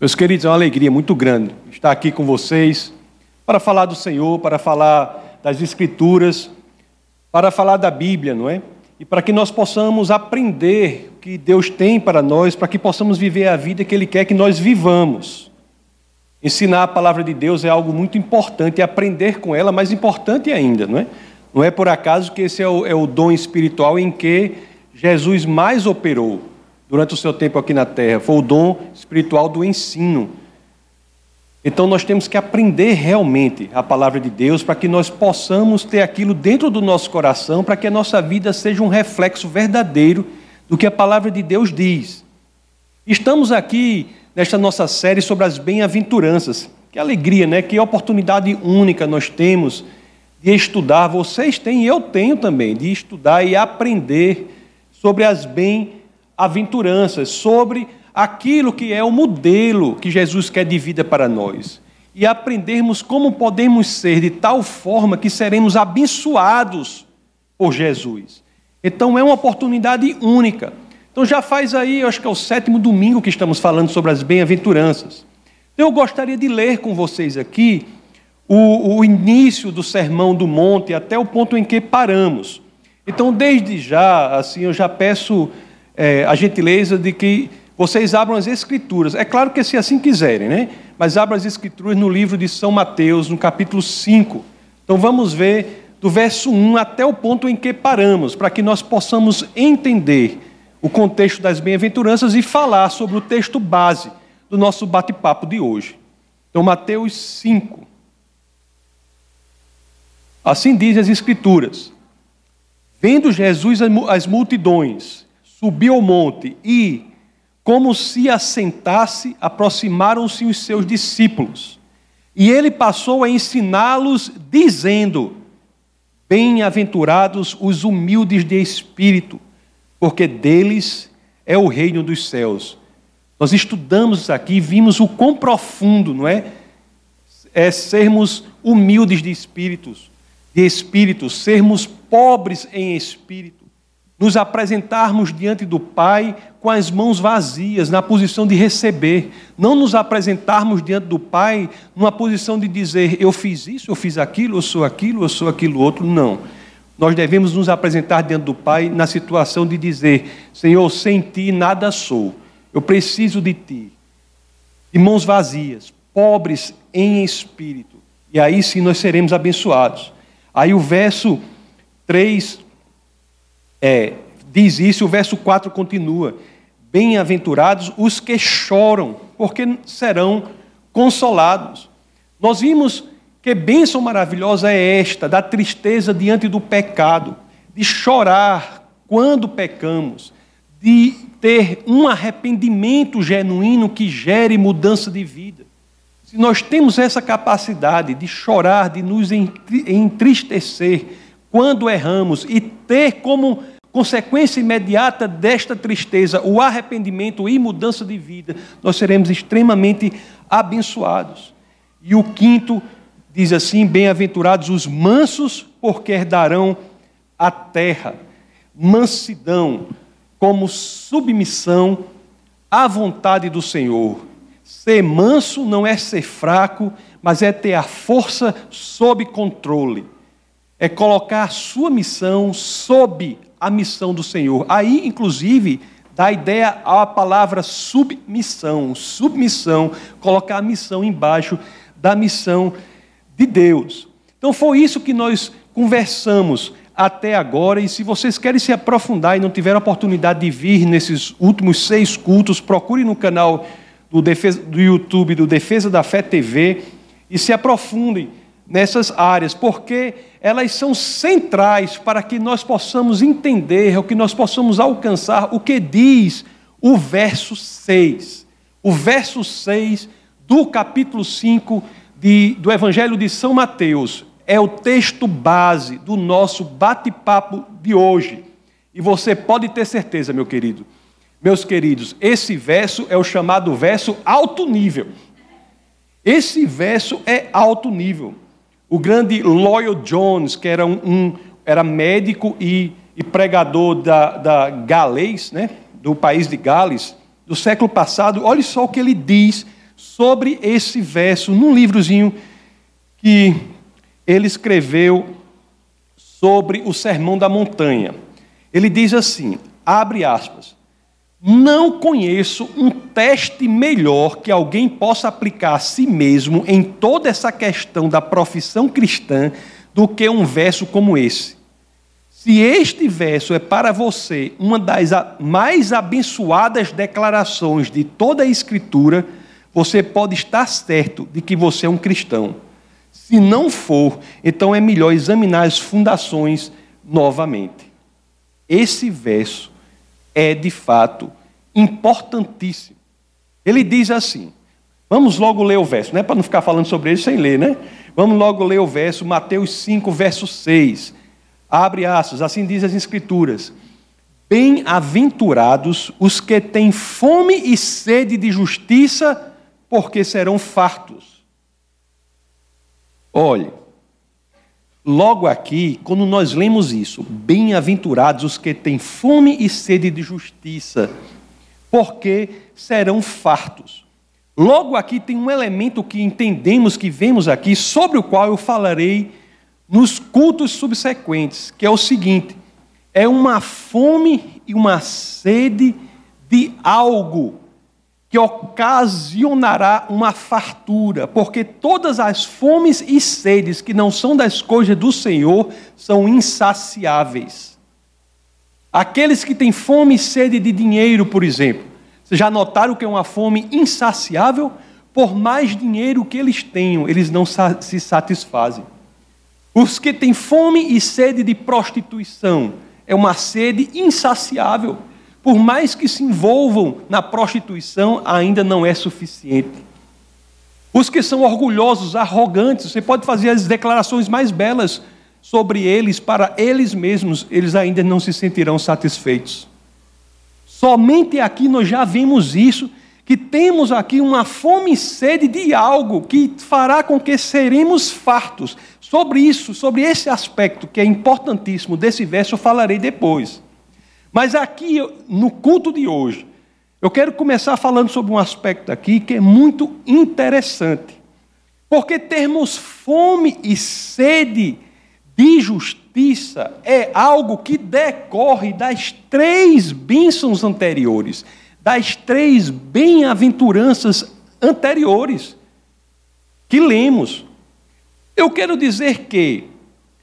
Meus queridos, é uma alegria muito grande estar aqui com vocês para falar do Senhor, para falar das Escrituras, para falar da Bíblia, não é? E para que nós possamos aprender o que Deus tem para nós, para que possamos viver a vida que Ele quer que nós vivamos. Ensinar a palavra de Deus é algo muito importante, aprender com ela, mais importante ainda, não é? Não é por acaso que esse é o, é o dom espiritual em que Jesus mais operou durante o seu tempo aqui na terra, foi o dom espiritual do ensino. Então nós temos que aprender realmente a palavra de Deus para que nós possamos ter aquilo dentro do nosso coração, para que a nossa vida seja um reflexo verdadeiro do que a palavra de Deus diz. Estamos aqui nesta nossa série sobre as bem-aventuranças. Que alegria, né? Que oportunidade única nós temos de estudar, vocês têm e eu tenho também, de estudar e aprender sobre as bem-aventuranças aventuranças, sobre aquilo que é o modelo que Jesus quer de vida para nós. E aprendermos como podemos ser de tal forma que seremos abençoados por Jesus. Então é uma oportunidade única. Então já faz aí, eu acho que é o sétimo domingo que estamos falando sobre as bem-aventuranças. Então eu gostaria de ler com vocês aqui o, o início do Sermão do Monte até o ponto em que paramos. Então, desde já, assim, eu já peço é, a gentileza de que vocês abram as Escrituras. É claro que se assim quiserem, né? Mas abram as Escrituras no livro de São Mateus, no capítulo 5. Então vamos ver do verso 1 até o ponto em que paramos, para que nós possamos entender o contexto das bem-aventuranças e falar sobre o texto base do nosso bate-papo de hoje. Então, Mateus 5. Assim diz as Escrituras: Vendo Jesus as multidões, subiu ao monte e, como se assentasse, aproximaram-se os seus discípulos. E ele passou a ensiná-los, dizendo: Bem-aventurados os humildes de espírito, porque deles é o reino dos céus. Nós estudamos aqui e vimos o quão profundo, não é? É sermos humildes de espíritos, de espírito, sermos pobres em espírito nos apresentarmos diante do Pai com as mãos vazias, na posição de receber, não nos apresentarmos diante do Pai numa posição de dizer eu fiz isso, eu fiz aquilo, eu sou aquilo, eu sou aquilo outro, não. Nós devemos nos apresentar diante do Pai na situação de dizer: Senhor, sem ti nada sou, eu preciso de ti. De mãos vazias, pobres em espírito. E aí sim nós seremos abençoados. Aí o verso 3 é, diz isso, o verso 4 continua: Bem-aventurados os que choram, porque serão consolados. Nós vimos que bênção maravilhosa é esta, da tristeza diante do pecado, de chorar quando pecamos, de ter um arrependimento genuíno que gere mudança de vida. Se nós temos essa capacidade de chorar, de nos entristecer quando erramos e ter como consequência imediata desta tristeza, o arrependimento e mudança de vida, nós seremos extremamente abençoados. E o quinto diz assim: Bem-aventurados os mansos, porque herdarão a terra. Mansidão, como submissão à vontade do Senhor. Ser manso não é ser fraco, mas é ter a força sob controle. É colocar sua missão sob a missão do Senhor. Aí, inclusive, dá ideia à palavra submissão. Submissão, colocar a missão embaixo da missão de Deus. Então, foi isso que nós conversamos até agora. E se vocês querem se aprofundar e não tiveram oportunidade de vir nesses últimos seis cultos, procure no canal do, Defesa, do YouTube do Defesa da Fé TV e se aprofundem nessas áreas, porque elas são centrais para que nós possamos entender, ou que nós possamos alcançar o que diz o verso 6. O verso 6 do capítulo 5 de, do Evangelho de São Mateus é o texto base do nosso bate-papo de hoje. E você pode ter certeza, meu querido, meus queridos, esse verso é o chamado verso alto nível. Esse verso é alto nível. O grande Lloyd Jones, que era, um, um era médico e, e pregador da, da Galês, né, do país de Gales, do século passado, olhe só o que ele diz sobre esse verso num livrozinho que ele escreveu sobre o Sermão da Montanha. Ele diz assim: abre aspas. Não conheço um teste melhor que alguém possa aplicar a si mesmo em toda essa questão da profissão cristã do que um verso como esse. Se este verso é para você uma das mais abençoadas declarações de toda a Escritura, você pode estar certo de que você é um cristão. Se não for, então é melhor examinar as fundações novamente. Esse verso é de fato importantíssimo. Ele diz assim: vamos logo ler o verso, não é para não ficar falando sobre ele sem ler, né? Vamos logo ler o verso, Mateus 5, verso 6. Abre aspas, assim diz as Escrituras. Bem-aventurados os que têm fome e sede de justiça, porque serão fartos. Olhe, logo aqui, quando nós lemos isso, bem-aventurados os que têm fome e sede de justiça, porque serão fartos. Logo aqui tem um elemento que entendemos, que vemos aqui, sobre o qual eu falarei nos cultos subsequentes, que é o seguinte: é uma fome e uma sede de algo que ocasionará uma fartura, porque todas as fomes e sedes que não são das coisas do Senhor são insaciáveis. Aqueles que têm fome e sede de dinheiro, por exemplo, vocês já notaram que é uma fome insaciável? Por mais dinheiro que eles tenham, eles não se satisfazem. Os que têm fome e sede de prostituição é uma sede insaciável. Por mais que se envolvam na prostituição, ainda não é suficiente. Os que são orgulhosos, arrogantes, você pode fazer as declarações mais belas sobre eles, para eles mesmos, eles ainda não se sentirão satisfeitos. Somente aqui nós já vimos isso, que temos aqui uma fome e sede de algo que fará com que seremos fartos. Sobre isso, sobre esse aspecto que é importantíssimo desse verso, eu falarei depois. Mas aqui, no culto de hoje, eu quero começar falando sobre um aspecto aqui que é muito interessante. Porque termos fome e sede de justiça é algo que decorre das três bênçãos anteriores, das três bem-aventuranças anteriores que lemos. Eu quero dizer que,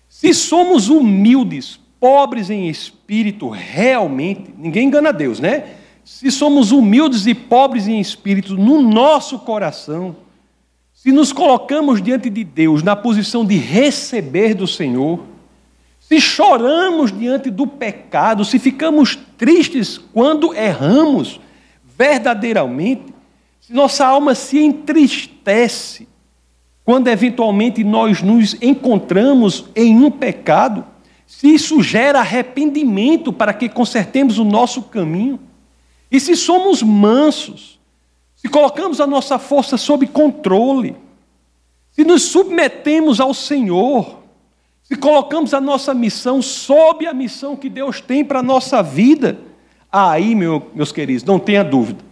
se somos humildes, pobres em espírito, realmente, ninguém engana Deus, né? Se somos humildes e pobres em espírito no nosso coração, se nos colocamos diante de Deus na posição de receber do Senhor, se choramos diante do pecado, se ficamos tristes quando erramos verdadeiramente, se nossa alma se entristece, quando eventualmente nós nos encontramos em um pecado, se isso gera arrependimento para que consertemos o nosso caminho, e se somos mansos, se colocamos a nossa força sob controle, se nos submetemos ao Senhor, se colocamos a nossa missão sob a missão que Deus tem para a nossa vida, aí, meu, meus queridos, não tenha dúvida,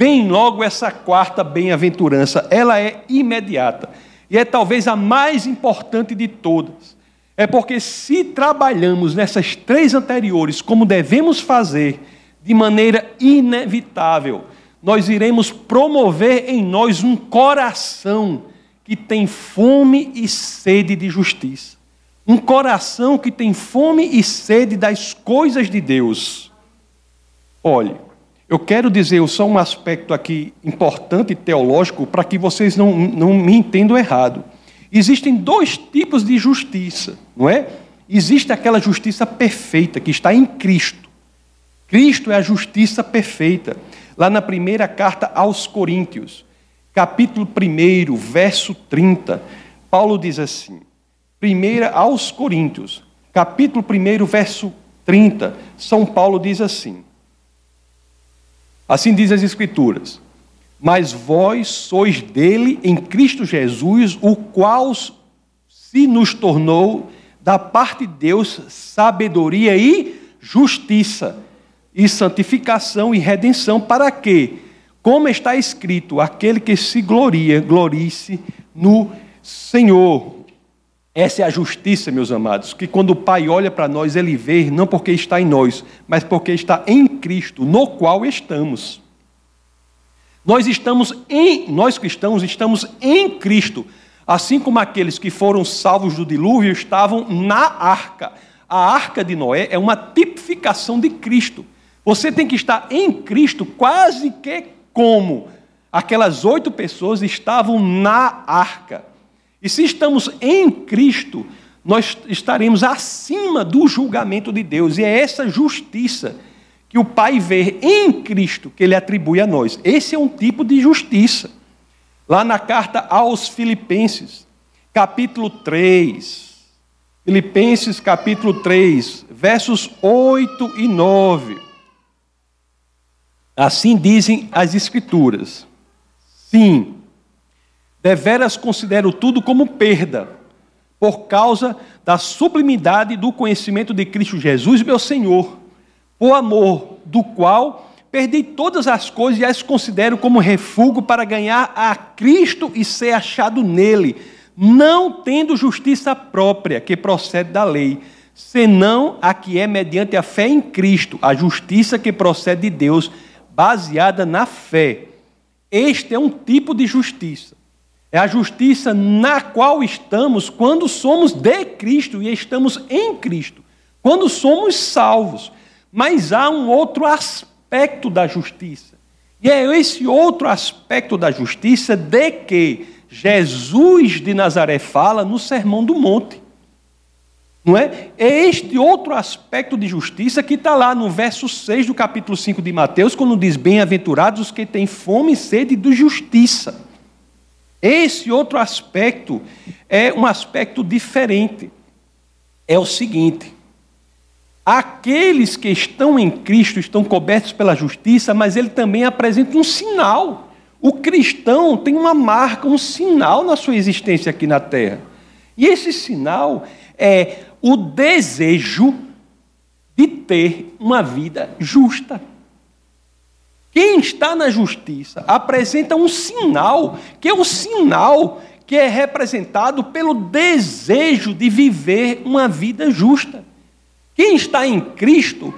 Vem logo essa quarta bem-aventurança, ela é imediata. E é talvez a mais importante de todas. É porque se trabalhamos nessas três anteriores como devemos fazer, de maneira inevitável, nós iremos promover em nós um coração que tem fome e sede de justiça. Um coração que tem fome e sede das coisas de Deus. Olhe, eu quero dizer só um aspecto aqui importante teológico para que vocês não, não me entendam errado. Existem dois tipos de justiça, não é? Existe aquela justiça perfeita que está em Cristo. Cristo é a justiça perfeita. Lá na primeira carta aos Coríntios, capítulo 1, verso 30, Paulo diz assim: primeira aos Coríntios, capítulo 1, verso 30, São Paulo diz assim: Assim diz as Escrituras. Mas vós sois dele em Cristo Jesus, o qual se nos tornou da parte de Deus sabedoria e justiça, e santificação e redenção, para que, como está escrito: aquele que se gloria, glorie-se no Senhor. Essa é a justiça, meus amados, que quando o Pai olha para nós, ele vê não porque está em nós, mas porque está em Cristo, no qual estamos. Nós estamos em, nós cristãos estamos em Cristo, assim como aqueles que foram salvos do dilúvio estavam na arca. A arca de Noé é uma tipificação de Cristo. Você tem que estar em Cristo quase que como aquelas oito pessoas estavam na arca. E se estamos em Cristo, nós estaremos acima do julgamento de Deus. E é essa justiça que o Pai vê em Cristo que ele atribui a nós. Esse é um tipo de justiça. Lá na carta aos Filipenses, capítulo 3. Filipenses, capítulo 3, versos 8 e 9. Assim dizem as Escrituras. Sim, Deveras considero tudo como perda, por causa da sublimidade do conhecimento de Cristo Jesus, meu Senhor, o amor do qual perdi todas as coisas e as considero como refúgio para ganhar a Cristo e ser achado nele, não tendo justiça própria que procede da lei, senão a que é mediante a fé em Cristo, a justiça que procede de Deus, baseada na fé. Este é um tipo de justiça é a justiça na qual estamos quando somos de Cristo e estamos em Cristo, quando somos salvos. Mas há um outro aspecto da justiça. E é esse outro aspecto da justiça de que Jesus de Nazaré fala no Sermão do Monte. Não é? É este outro aspecto de justiça que está lá no verso 6 do capítulo 5 de Mateus, quando diz: Bem-aventurados os que têm fome e sede de justiça esse outro aspecto é um aspecto diferente. É o seguinte: aqueles que estão em Cristo estão cobertos pela justiça, mas ele também apresenta um sinal. O cristão tem uma marca, um sinal na sua existência aqui na terra. E esse sinal é o desejo de ter uma vida justa. Quem está na justiça apresenta um sinal, que é o sinal que é representado pelo desejo de viver uma vida justa. Quem está em Cristo,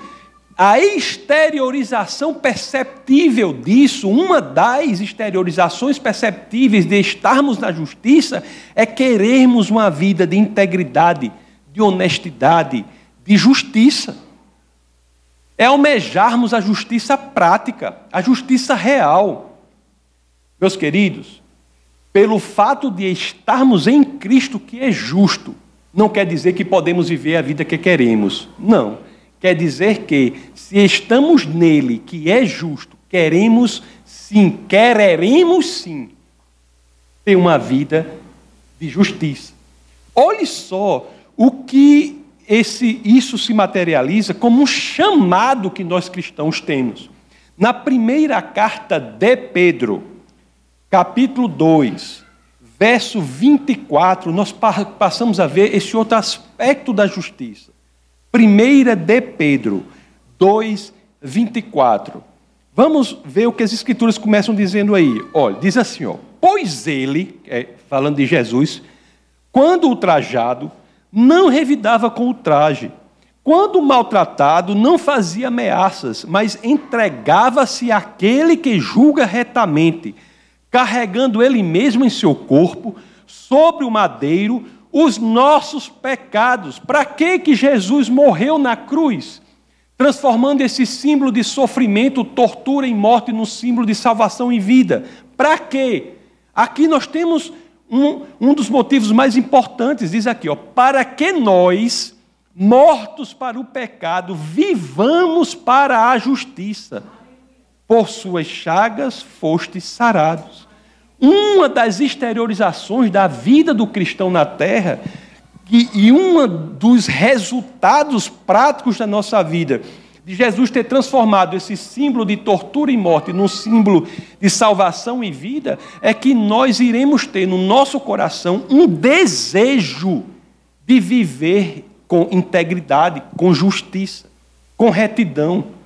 a exteriorização perceptível disso, uma das exteriorizações perceptíveis de estarmos na justiça, é querermos uma vida de integridade, de honestidade, de justiça é almejarmos a justiça prática, a justiça real. Meus queridos, pelo fato de estarmos em Cristo que é justo, não quer dizer que podemos viver a vida que queremos. Não. Quer dizer que, se estamos nele, que é justo, queremos sim, quereremos sim, ter uma vida de justiça. Olhe só o que esse, isso se materializa como um chamado que nós cristãos temos. Na primeira carta de Pedro, capítulo 2, verso 24, nós passamos a ver esse outro aspecto da justiça. Primeira de Pedro 2, 24. Vamos ver o que as escrituras começam dizendo aí. Olha, diz assim, ó, pois ele, é, falando de Jesus, quando ultrajado, não revidava com o traje. Quando maltratado, não fazia ameaças, mas entregava-se àquele que julga retamente, carregando ele mesmo em seu corpo, sobre o madeiro, os nossos pecados. Para que que Jesus morreu na cruz? Transformando esse símbolo de sofrimento, tortura e morte num símbolo de salvação e vida. Para quê? Aqui nós temos um, um dos motivos mais importantes, diz aqui, ó, para que nós, mortos para o pecado, vivamos para a justiça. Por suas chagas fostes sarados. Uma das exteriorizações da vida do cristão na terra e, e um dos resultados práticos da nossa vida de Jesus ter transformado esse símbolo de tortura e morte num símbolo de salvação e vida, é que nós iremos ter no nosso coração um desejo de viver com integridade, com justiça, com retidão.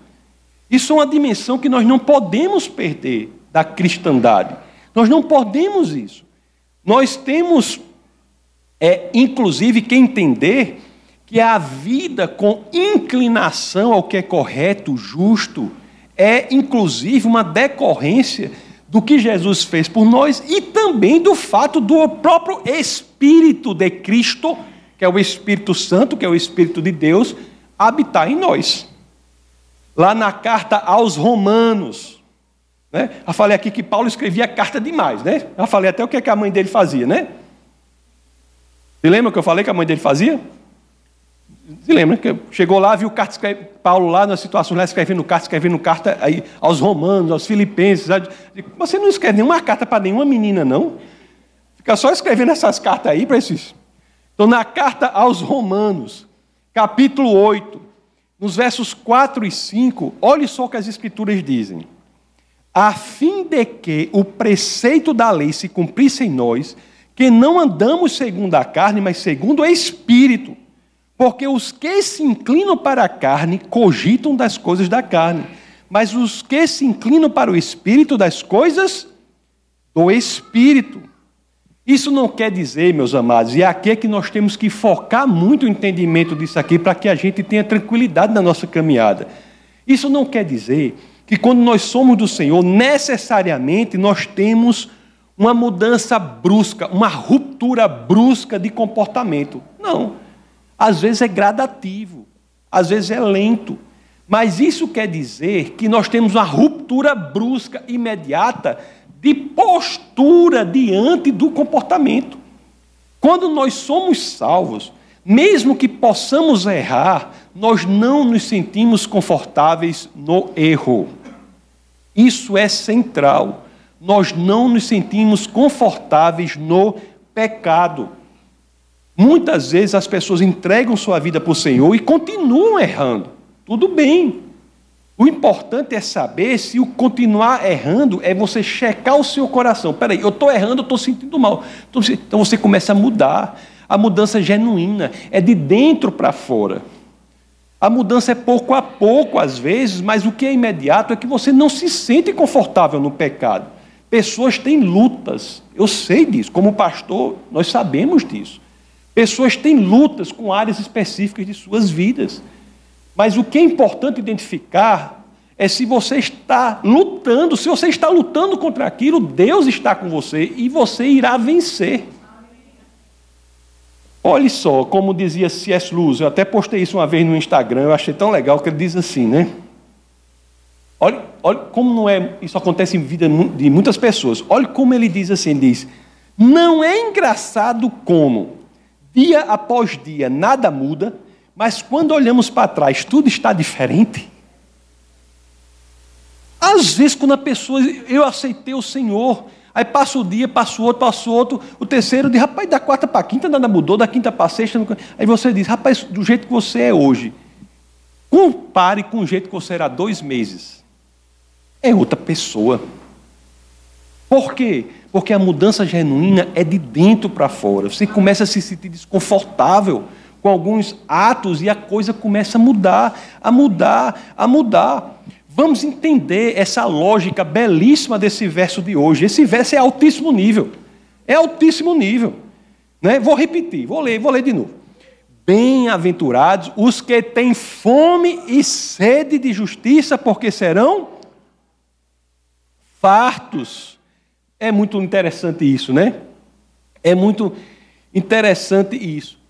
Isso é uma dimensão que nós não podemos perder da cristandade. Nós não podemos isso. Nós temos, é, inclusive, que entender que a vida com inclinação ao que é correto, justo, é inclusive uma decorrência do que Jesus fez por nós e também do fato do próprio Espírito de Cristo, que é o Espírito Santo, que é o Espírito de Deus, habitar em nós. Lá na carta aos Romanos, né? Eu falei aqui que Paulo escrevia carta demais, né? Eu falei até o que, é a mãe dele fazia, né? Você lembra que eu falei que a mãe dele fazia? Você lembra que chegou lá, viu carta, Paulo lá na situação lá escrevendo carta, escrevendo carta aí, aos romanos, aos filipenses. Você não escreve nenhuma carta para nenhuma menina, não? Fica só escrevendo essas cartas aí para esses. Então, na carta aos romanos, capítulo 8, nos versos 4 e 5, olhe só o que as escrituras dizem. A fim de que o preceito da lei se cumprisse em nós, que não andamos segundo a carne, mas segundo o Espírito. Porque os que se inclinam para a carne cogitam das coisas da carne, mas os que se inclinam para o espírito das coisas do espírito. Isso não quer dizer, meus amados, e aqui é que nós temos que focar muito o entendimento disso aqui para que a gente tenha tranquilidade na nossa caminhada. Isso não quer dizer que quando nós somos do Senhor, necessariamente nós temos uma mudança brusca, uma ruptura brusca de comportamento. Não. Às vezes é gradativo, às vezes é lento. Mas isso quer dizer que nós temos uma ruptura brusca, imediata, de postura diante do comportamento. Quando nós somos salvos, mesmo que possamos errar, nós não nos sentimos confortáveis no erro. Isso é central. Nós não nos sentimos confortáveis no pecado. Muitas vezes as pessoas entregam sua vida para o Senhor e continuam errando. Tudo bem. O importante é saber se o continuar errando é você checar o seu coração. Peraí, eu estou errando, eu estou sentindo mal. Então você começa a mudar. A mudança é genuína, é de dentro para fora. A mudança é pouco a pouco, às vezes, mas o que é imediato é que você não se sente confortável no pecado. Pessoas têm lutas, eu sei disso, como pastor, nós sabemos disso. Pessoas têm lutas com áreas específicas de suas vidas. Mas o que é importante identificar é se você está lutando, se você está lutando contra aquilo, Deus está com você e você irá vencer. Olhe só, como dizia C.S. Lewis, eu até postei isso uma vez no Instagram, eu achei tão legal que ele diz assim, né? Olha, olha como não é, isso acontece em vida de muitas pessoas. Olha como ele diz assim, ele diz: "Não é engraçado como Dia após dia nada muda, mas quando olhamos para trás tudo está diferente. Às vezes, quando a pessoa, eu aceitei o Senhor, aí passa o dia, passa o outro, passa o outro, o terceiro diz, rapaz, da quarta para quinta nada mudou, da quinta para sexta. Aí você diz, rapaz, do jeito que você é hoje, compare com o jeito que você era há dois meses. É outra pessoa. Por quê? Porque a mudança genuína é de dentro para fora. Você começa a se sentir desconfortável com alguns atos e a coisa começa a mudar, a mudar, a mudar. Vamos entender essa lógica belíssima desse verso de hoje. Esse verso é altíssimo nível. É altíssimo nível. Né? Vou repetir, vou ler, vou ler de novo. Bem-aventurados os que têm fome e sede de justiça, porque serão fartos. É muito interessante isso, né? É muito interessante isso.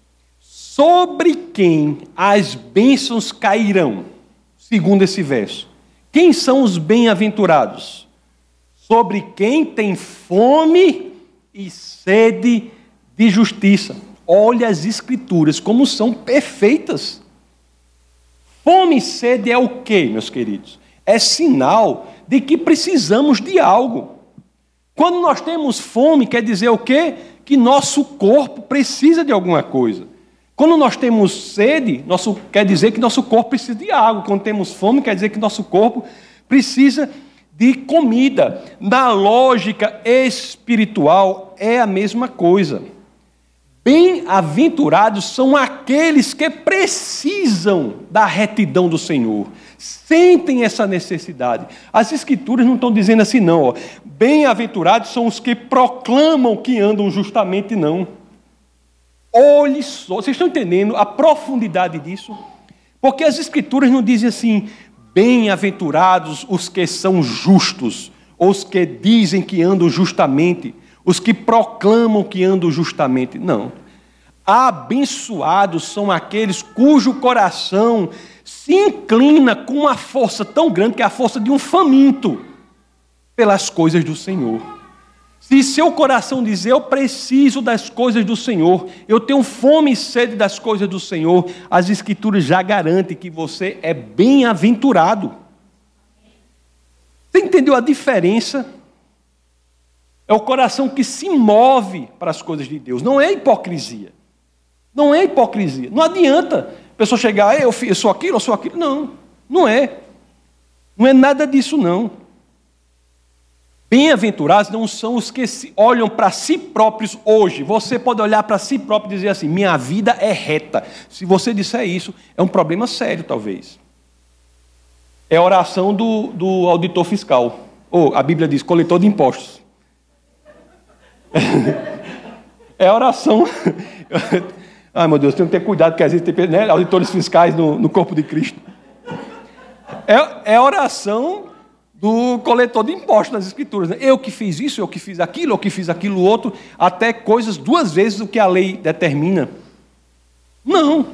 Sobre quem as bênçãos cairão, segundo esse verso. Quem são os bem-aventurados? Sobre quem tem fome e sede de justiça. Olha as escrituras como são perfeitas. Fome e sede é o que, meus queridos? É sinal de que precisamos de algo. Quando nós temos fome, quer dizer o quê? Que nosso corpo precisa de alguma coisa. Quando nós temos sede, nosso, quer dizer que nosso corpo precisa de água. Quando temos fome, quer dizer que nosso corpo precisa de comida. Na lógica espiritual, é a mesma coisa. Bem-aventurados são aqueles que precisam da retidão do Senhor. sentem essa necessidade. As Escrituras não estão dizendo assim, não. Bem-aventurados são os que proclamam que andam justamente, não. Olhe só, vocês estão entendendo a profundidade disso? Porque as Escrituras não dizem assim, bem-aventurados os que são justos, os que dizem que andam justamente, os que proclamam que andam justamente. Não. Abençoados são aqueles cujo coração se inclina com uma força tão grande que é a força de um faminto pelas coisas do Senhor. Se seu coração diz, eu preciso das coisas do Senhor, eu tenho fome e sede das coisas do Senhor, as Escrituras já garantem que você é bem-aventurado. Você entendeu a diferença? É o coração que se move para as coisas de Deus, não é hipocrisia. Não é hipocrisia. Não adianta a pessoa chegar, eu sou aquilo, eu sou aquilo. Não, não é. Não é nada disso, não. Bem-aventurados não são os que olham para si próprios hoje. Você pode olhar para si próprio e dizer assim: minha vida é reta. Se você disser isso, é um problema sério, talvez. É a oração do, do auditor fiscal. Ou a Bíblia diz, coletor de impostos. é a oração. Ai, meu Deus, tem que ter cuidado, porque às vezes tem né, auditores fiscais no, no corpo de Cristo. É, é a oração do coletor de impostos nas Escrituras. Né? Eu que fiz isso, eu que fiz aquilo, eu que fiz aquilo outro, até coisas duas vezes o que a lei determina. Não.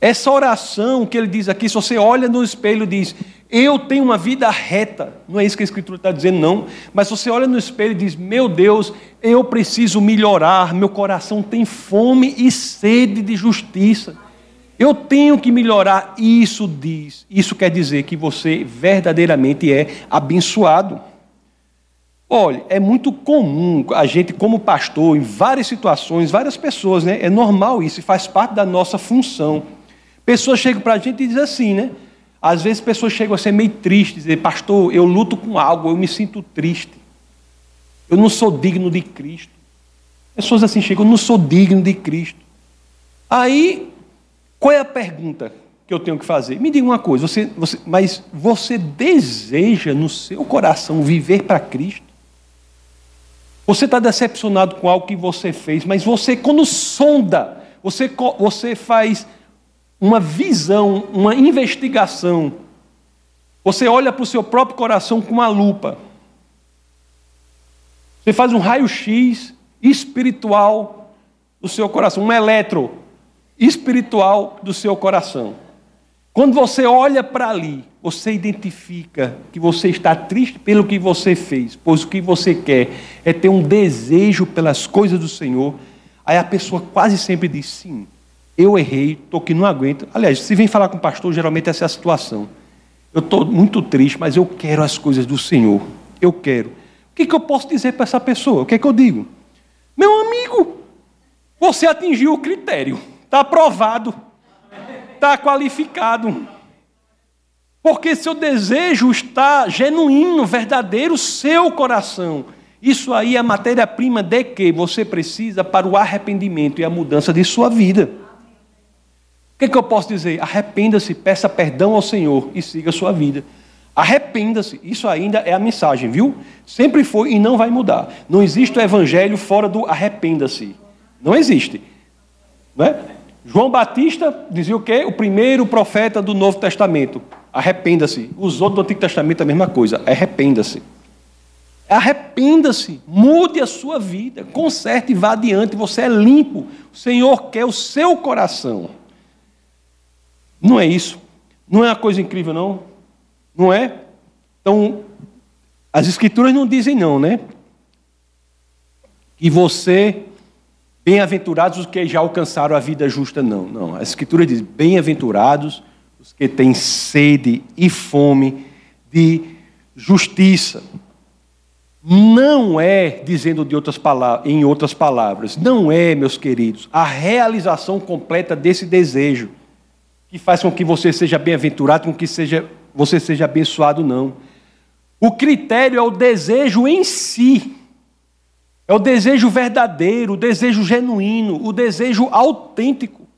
Essa oração que ele diz aqui, se você olha no espelho e diz, eu tenho uma vida reta. Não é isso que a Escritura está dizendo, não. Mas você olha no espelho e diz: Meu Deus, eu preciso melhorar. Meu coração tem fome e sede de justiça. Eu tenho que melhorar. Isso diz. Isso quer dizer que você verdadeiramente é abençoado. Olha, é muito comum a gente, como pastor, em várias situações, várias pessoas, né? É normal isso, faz parte da nossa função. Pessoas chegam para a gente e dizem assim, né? Às vezes pessoas chegam a ser meio tristes, dizer, pastor, eu luto com algo, eu me sinto triste. Eu não sou digno de Cristo. Pessoas assim chegam, eu não sou digno de Cristo. Aí, qual é a pergunta que eu tenho que fazer? Me diga uma coisa, você, você, mas você deseja no seu coração viver para Cristo? Você está decepcionado com algo que você fez, mas você, quando sonda, você, você faz uma visão, uma investigação. Você olha para o seu próprio coração com uma lupa. Você faz um raio-x espiritual do seu coração, um eletro espiritual do seu coração. Quando você olha para ali, você identifica que você está triste pelo que você fez, pois o que você quer é ter um desejo pelas coisas do Senhor. Aí a pessoa quase sempre diz sim eu errei, estou aqui, não aguento. Aliás, se vem falar com o pastor, geralmente essa é a situação. Eu estou muito triste, mas eu quero as coisas do Senhor. Eu quero. O que, que eu posso dizer para essa pessoa? O que, é que eu digo? Meu amigo, você atingiu o critério. Está aprovado. Está qualificado. Porque seu desejo está genuíno, verdadeiro, seu coração. Isso aí é a matéria-prima de que você precisa para o arrependimento e a mudança de sua vida. O que, é que eu posso dizer? Arrependa-se, peça perdão ao Senhor e siga a sua vida. Arrependa-se, isso ainda é a mensagem, viu? Sempre foi e não vai mudar. Não existe o evangelho fora do arrependa-se. Não existe. Não é? João Batista dizia o quê? O primeiro profeta do Novo Testamento. Arrependa-se. Os outros do Antigo Testamento a mesma coisa. Arrependa-se. Arrependa-se, mude a sua vida, conserte e vá adiante. Você é limpo. O Senhor quer o seu coração. Não é isso. Não é uma coisa incrível, não? Não é? Então, as escrituras não dizem não, né? Que você, bem-aventurados os que já alcançaram a vida justa, não. Não, a escritura diz, bem-aventurados os que têm sede e fome de justiça. Não é, dizendo de outras palavras, em outras palavras, não é, meus queridos, a realização completa desse desejo que faz com que você seja bem-aventurado, com que seja, você seja abençoado, não. O critério é o desejo em si. É o desejo verdadeiro, o desejo genuíno, o desejo autêntico.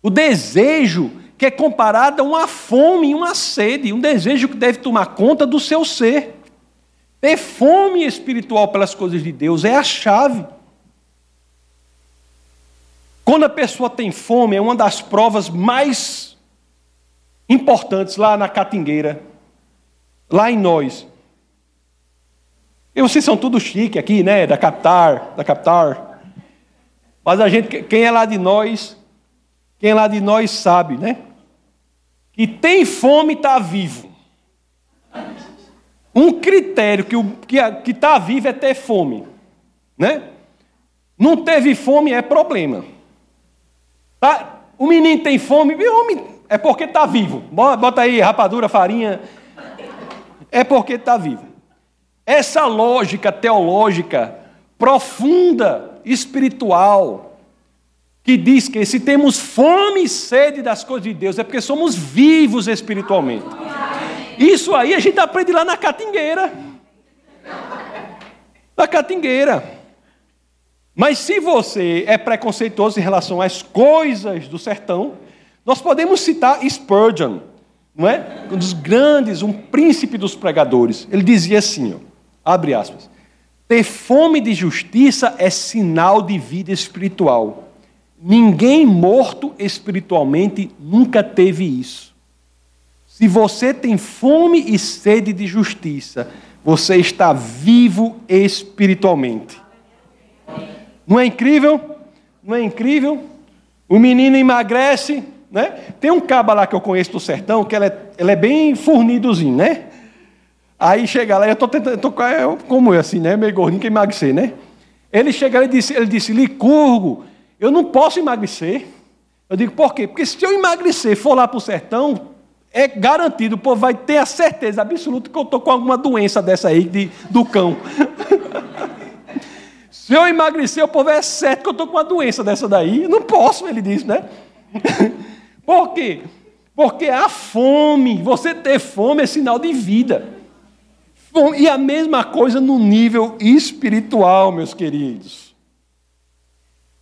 O desejo que é comparada a uma fome uma sede, um desejo que deve tomar conta do seu ser. Ter fome espiritual pelas coisas de Deus é a chave. Quando a pessoa tem fome, é uma das provas mais importantes lá na Catingueira, lá em nós. E vocês são tudo chique aqui, né? Da capital, da capital. Mas a gente, quem é lá de nós, quem é lá de nós sabe, né? Que tem fome está vivo. Um critério que está que, que tá vivo é ter fome, né? Não teve fome é problema. Tá? O menino tem fome, homem, é porque está vivo. Bota aí rapadura, farinha. É porque está vivo. Essa lógica teológica profunda, espiritual, que diz que se temos fome e sede das coisas de Deus, é porque somos vivos espiritualmente. Isso aí a gente aprende lá na catingueira. Na catingueira. Mas se você é preconceituoso em relação às coisas do sertão, nós podemos citar Spurgeon, não é? Um dos grandes, um príncipe dos pregadores. Ele dizia assim, ó, abre aspas: Ter fome de justiça é sinal de vida espiritual. Ninguém morto espiritualmente nunca teve isso. Se você tem fome e sede de justiça, você está vivo espiritualmente. Não é incrível? Não é incrível? O menino emagrece, né? Tem um caba lá que eu conheço do sertão, que ele é, ele é bem fornidozinho, né? Aí chega lá, eu estou tentando, tô, é, como eu assim, né? Meio gordinho que emagrecer, né? Ele chega lá e disse, ele disse, Licurgo, eu não posso emagrecer. Eu digo, por quê? Porque se eu emagrecer for lá para o sertão, é garantido, o povo vai ter a certeza absoluta que eu estou com alguma doença dessa aí de, do cão. Se eu emagrecer, o povo é certo que eu estou com uma doença dessa daí. Não posso, ele disse, né? Por quê? Porque a fome, você ter fome é sinal de vida. E a mesma coisa no nível espiritual, meus queridos.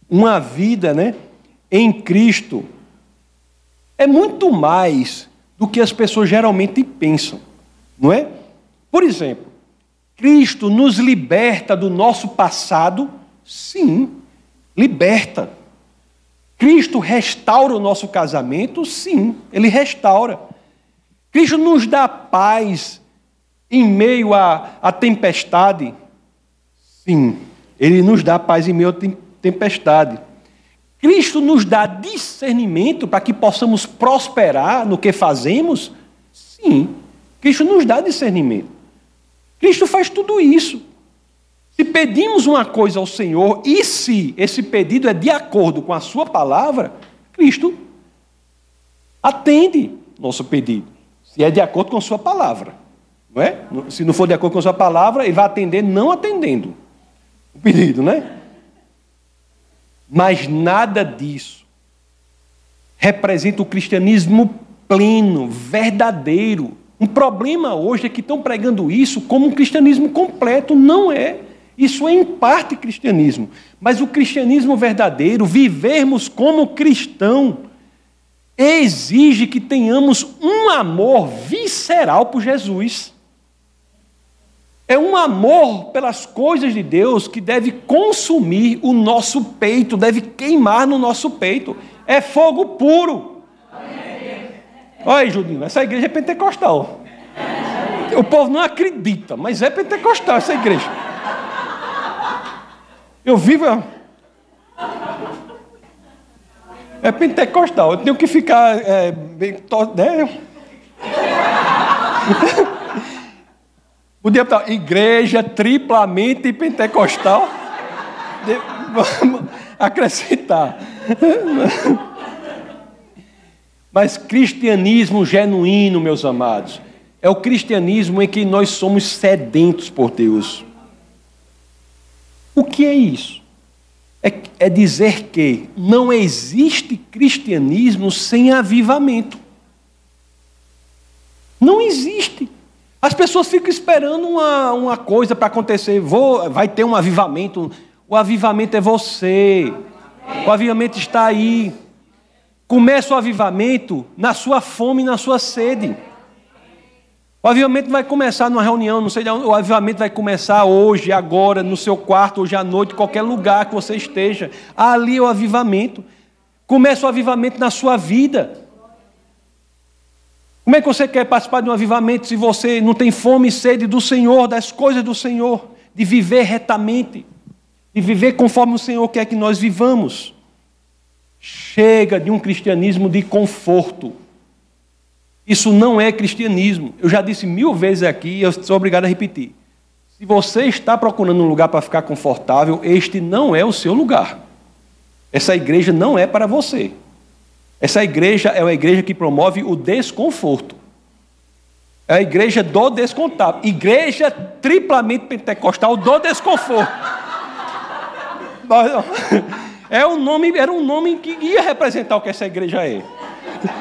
Uma vida, né, em Cristo é muito mais do que as pessoas geralmente pensam, não é? Por exemplo, Cristo nos liberta do nosso passado? Sim, liberta. Cristo restaura o nosso casamento? Sim, ele restaura. Cristo nos dá paz em meio à, tempestade? Sim, ele nos dá paz em meio à tempestade. Cristo nos dá discernimento para que possamos prosperar no que fazemos? Sim, Cristo nos dá discernimento. Cristo faz tudo isso. Se pedimos uma coisa ao Senhor e se esse pedido é de acordo com a Sua palavra, Cristo atende nosso pedido. Se é de acordo com a Sua palavra. Não é? Se não for de acordo com a Sua palavra, Ele vai atender não atendendo o pedido, né? Mas nada disso representa o cristianismo pleno, verdadeiro, um problema hoje é que estão pregando isso como um cristianismo completo. Não é. Isso é em parte cristianismo. Mas o cristianismo verdadeiro, vivermos como cristão, exige que tenhamos um amor visceral por Jesus. É um amor pelas coisas de Deus que deve consumir o nosso peito, deve queimar no nosso peito. É fogo puro. Olha aí, Judinho, essa igreja é pentecostal. O povo não acredita, mas é pentecostal essa igreja. Eu vivo. É pentecostal, eu tenho que ficar. É, bem, né? Podia estar igreja triplamente pentecostal. Vamos acrescentar. Mas cristianismo genuíno, meus amados, é o cristianismo em que nós somos sedentos por Deus. O que é isso? É, é dizer que não existe cristianismo sem avivamento. Não existe. As pessoas ficam esperando uma, uma coisa para acontecer. Vou, vai ter um avivamento. O avivamento é você. O avivamento está aí. Começa o avivamento na sua fome e na sua sede. O avivamento vai começar numa reunião, não sei de onde, o avivamento vai começar hoje, agora, no seu quarto, hoje à noite, qualquer lugar que você esteja. Ali é o avivamento. Começa o avivamento na sua vida. Como é que você quer participar de um avivamento se você não tem fome e sede do Senhor, das coisas do Senhor, de viver retamente, de viver conforme o Senhor quer que nós vivamos? Chega de um cristianismo de conforto. Isso não é cristianismo. Eu já disse mil vezes aqui e eu sou obrigado a repetir. Se você está procurando um lugar para ficar confortável, este não é o seu lugar. Essa igreja não é para você. Essa igreja é uma igreja que promove o desconforto. É a igreja do descontável. Igreja triplamente pentecostal do desconforto. É um nome, era um nome que ia representar o que essa igreja é.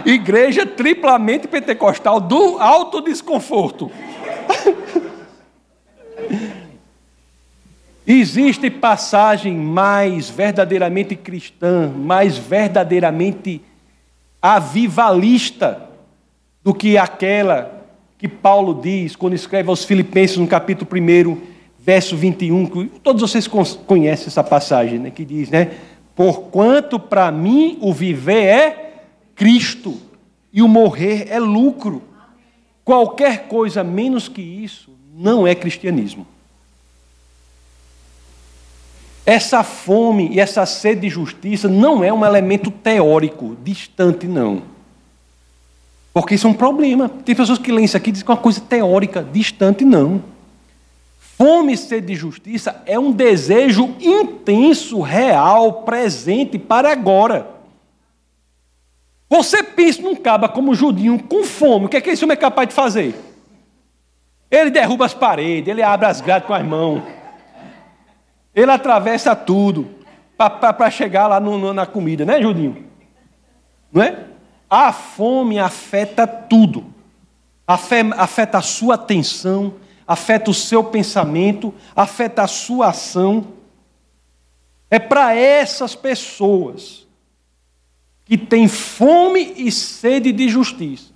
Igreja triplamente pentecostal do alto desconforto. Existe passagem mais verdadeiramente cristã, mais verdadeiramente avivalista do que aquela que Paulo diz quando escreve aos Filipenses no capítulo 1, verso 21. Todos vocês conhecem essa passagem, né, que diz, né? Porquanto para mim o viver é Cristo e o morrer é lucro. Qualquer coisa menos que isso não é cristianismo. Essa fome e essa sede de justiça não é um elemento teórico, distante, não. Porque isso é um problema. Tem pessoas que leem isso aqui e dizem que é uma coisa teórica, distante, não. Fome e sede de justiça é um desejo intenso, real, presente para agora. Você pensa num caba como Judinho com fome, o que é que esse homem é capaz de fazer? Ele derruba as paredes, ele abre as grades com as mãos, ele atravessa tudo para chegar lá no, no, na comida, né, Judinho? Não é? A fome afeta tudo, afeta a sua atenção, afeta o seu pensamento, afeta a sua ação. É para essas pessoas que tem fome e sede de justiça.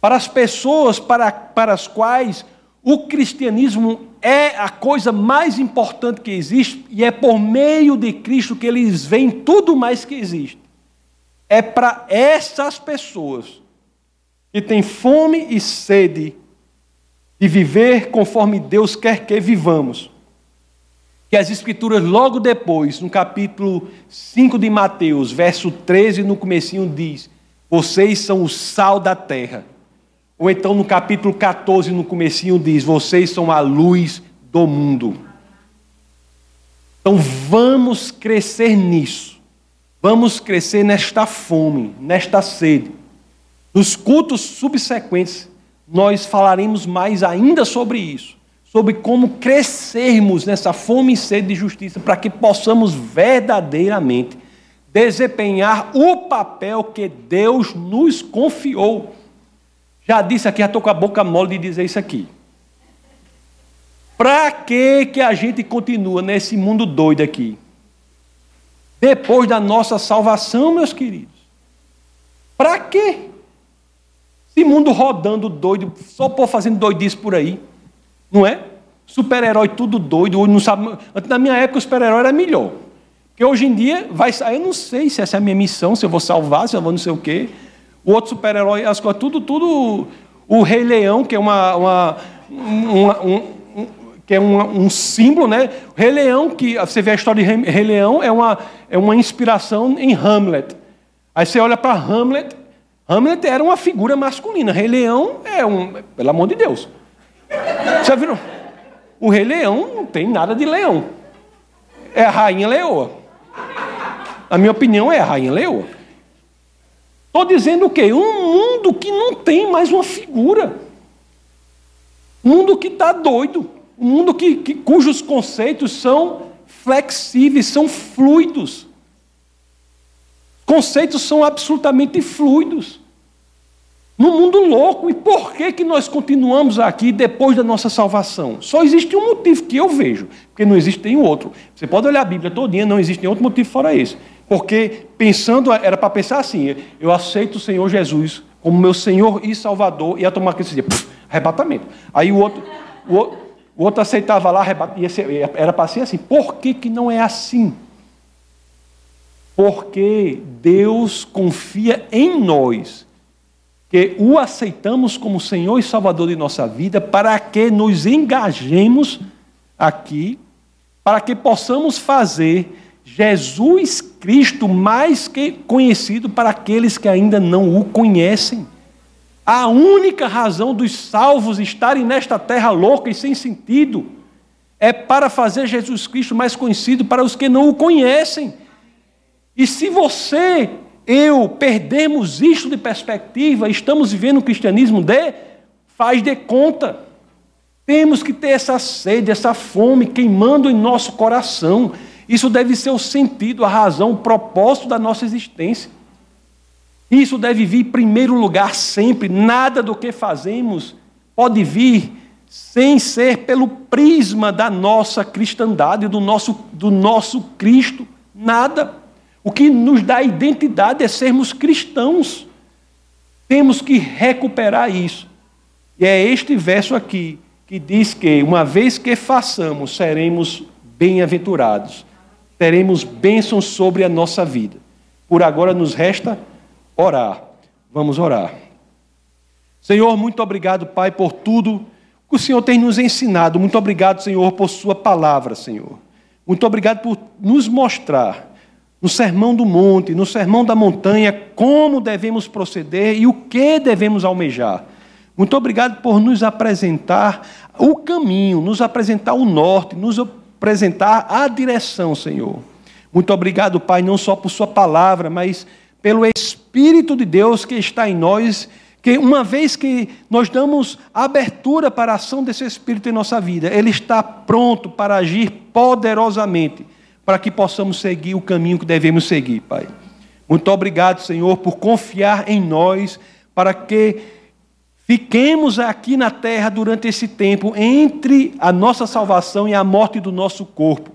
Para as pessoas para, para as quais o cristianismo é a coisa mais importante que existe e é por meio de Cristo que eles veem tudo mais que existe. É para essas pessoas que têm fome e sede de viver conforme Deus quer que vivamos que as Escrituras, logo depois, no capítulo 5 de Mateus, verso 13, no comecinho diz: Vocês são o sal da terra. Ou então no capítulo 14, no comecinho diz: Vocês são a luz do mundo. Então vamos crescer nisso. Vamos crescer nesta fome, nesta sede. Nos cultos subsequentes, nós falaremos mais ainda sobre isso sobre como crescermos nessa fome e sede de justiça, para que possamos verdadeiramente desempenhar o papel que Deus nos confiou. Já disse aqui, já estou com a boca mole de dizer isso aqui. Para que, que a gente continua nesse mundo doido aqui? Depois da nossa salvação, meus queridos. Para quê? Esse mundo rodando doido, só por fazendo doidice por aí. Não é? Super-herói tudo doido, não sabe. Na minha época o super-herói era melhor. Porque hoje em dia vai eu não sei se essa é a minha missão, se eu vou salvar, se eu vou não sei o quê. O outro super-herói, as coisas, tudo, tudo. O Rei Leão, que é uma, uma, uma um, que é um, símbolo, né? O Rei Leão, que você vê a história de Rei Leão, é uma, é uma inspiração em Hamlet. Aí você olha para Hamlet, Hamlet era uma figura masculina, Rei Leão é um, pelo amor de Deus, já viram? O rei leão não tem nada de leão. É a rainha leoa. A minha opinião é a rainha leoa. Estou dizendo o quê? Um mundo que não tem mais uma figura. Um mundo que está doido. Um mundo que, que, cujos conceitos são flexíveis, são fluidos. Conceitos são absolutamente fluidos no mundo louco. E por que, que nós continuamos aqui depois da nossa salvação? Só existe um motivo que eu vejo, porque não existe nenhum outro. Você pode olhar a Bíblia todinha, não existe nenhum outro motivo fora esse. Porque pensando, era para pensar assim: eu aceito o Senhor Jesus como meu Senhor e Salvador, ia tomar aquele dia, arrebatamento. Aí o outro, o outro, o outro aceitava lá, era para ser assim. Por que, que não é assim? Porque Deus confia em nós, que o aceitamos como Senhor e Salvador de nossa vida, para que nos engajemos aqui, para que possamos fazer Jesus Cristo mais que conhecido para aqueles que ainda não o conhecem. A única razão dos salvos estarem nesta terra louca e sem sentido é para fazer Jesus Cristo mais conhecido para os que não o conhecem. E se você, eu, perdemos isto de perspectiva, estamos vivendo o cristianismo de faz de conta. Temos que ter essa sede, essa fome queimando em nosso coração. Isso deve ser o sentido, a razão, o propósito da nossa existência. Isso deve vir em primeiro lugar sempre. Nada do que fazemos pode vir sem ser pelo prisma da nossa cristandade, do nosso, do nosso Cristo. Nada. O que nos dá identidade é sermos cristãos. Temos que recuperar isso. E é este verso aqui que diz que, uma vez que façamos, seremos bem-aventurados teremos bênçãos sobre a nossa vida. Por agora nos resta orar. Vamos orar. Senhor, muito obrigado, Pai, por tudo que o Senhor tem nos ensinado. Muito obrigado, Senhor, por Sua palavra, Senhor. Muito obrigado por nos mostrar no Sermão do Monte, no Sermão da Montanha, como devemos proceder e o que devemos almejar. Muito obrigado por nos apresentar o caminho, nos apresentar o norte, nos apresentar a direção, Senhor. Muito obrigado, Pai, não só por Sua palavra, mas pelo Espírito de Deus que está em nós, que uma vez que nós damos abertura para a ação desse Espírito em nossa vida, Ele está pronto para agir poderosamente, para que possamos seguir o caminho que devemos seguir, Pai. Muito obrigado, Senhor, por confiar em nós, para que Fiquemos aqui na terra durante esse tempo entre a nossa salvação e a morte do nosso corpo.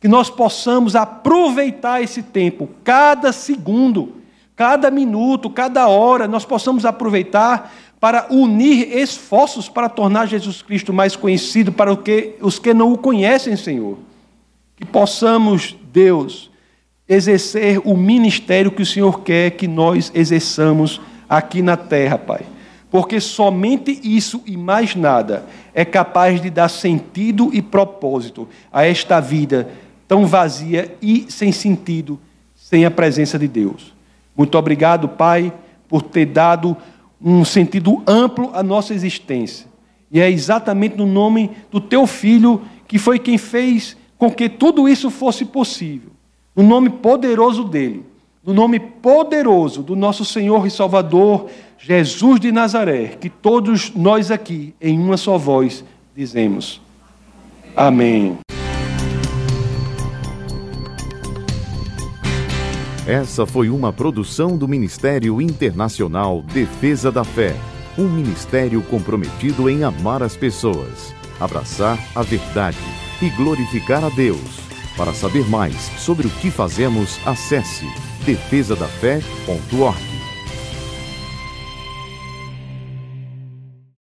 Que nós possamos aproveitar esse tempo, cada segundo, cada minuto, cada hora, nós possamos aproveitar para unir esforços para tornar Jesus Cristo mais conhecido para os que não o conhecem, Senhor. Que possamos, Deus, exercer o ministério que o Senhor quer que nós exerçamos aqui na terra, Pai porque somente isso e mais nada é capaz de dar sentido e propósito a esta vida tão vazia e sem sentido, sem a presença de Deus. Muito obrigado, Pai, por ter dado um sentido amplo à nossa existência. E é exatamente no nome do teu filho que foi quem fez com que tudo isso fosse possível. No nome poderoso dele, no nome poderoso do nosso Senhor e Salvador Jesus de Nazaré, que todos nós aqui, em uma só voz, dizemos: Amém. Essa foi uma produção do Ministério Internacional Defesa da Fé, um ministério comprometido em amar as pessoas, abraçar a verdade e glorificar a Deus. Para saber mais sobre o que fazemos, acesse defesadafé.org.